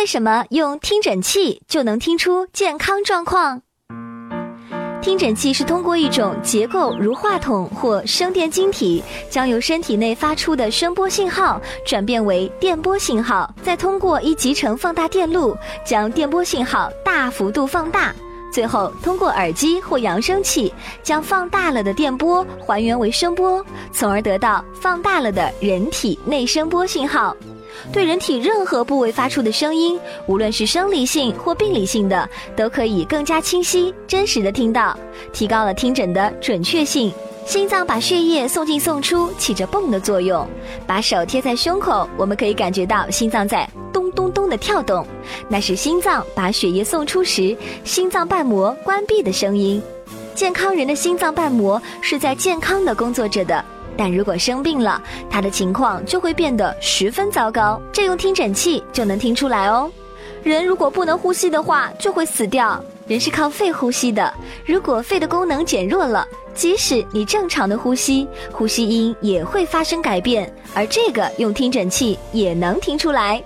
为什么用听诊器就能听出健康状况？听诊器是通过一种结构如话筒或声电晶体，将由身体内发出的声波信号转变为电波信号，再通过一集成放大电路将电波信号大幅度放大，最后通过耳机或扬声器将放大了的电波还原为声波，从而得到放大了的人体内声波信号。对人体任何部位发出的声音，无论是生理性或病理性的，都可以更加清晰、真实的听到，提高了听诊的准确性。心脏把血液送进送出，起着泵的作用。把手贴在胸口，我们可以感觉到心脏在咚咚咚的跳动，那是心脏把血液送出时心脏瓣膜关闭的声音。健康人的心脏瓣膜是在健康的工作着的。但如果生病了，他的情况就会变得十分糟糕，这用听诊器就能听出来哦。人如果不能呼吸的话，就会死掉。人是靠肺呼吸的，如果肺的功能减弱了，即使你正常的呼吸，呼吸音也会发生改变，而这个用听诊器也能听出来。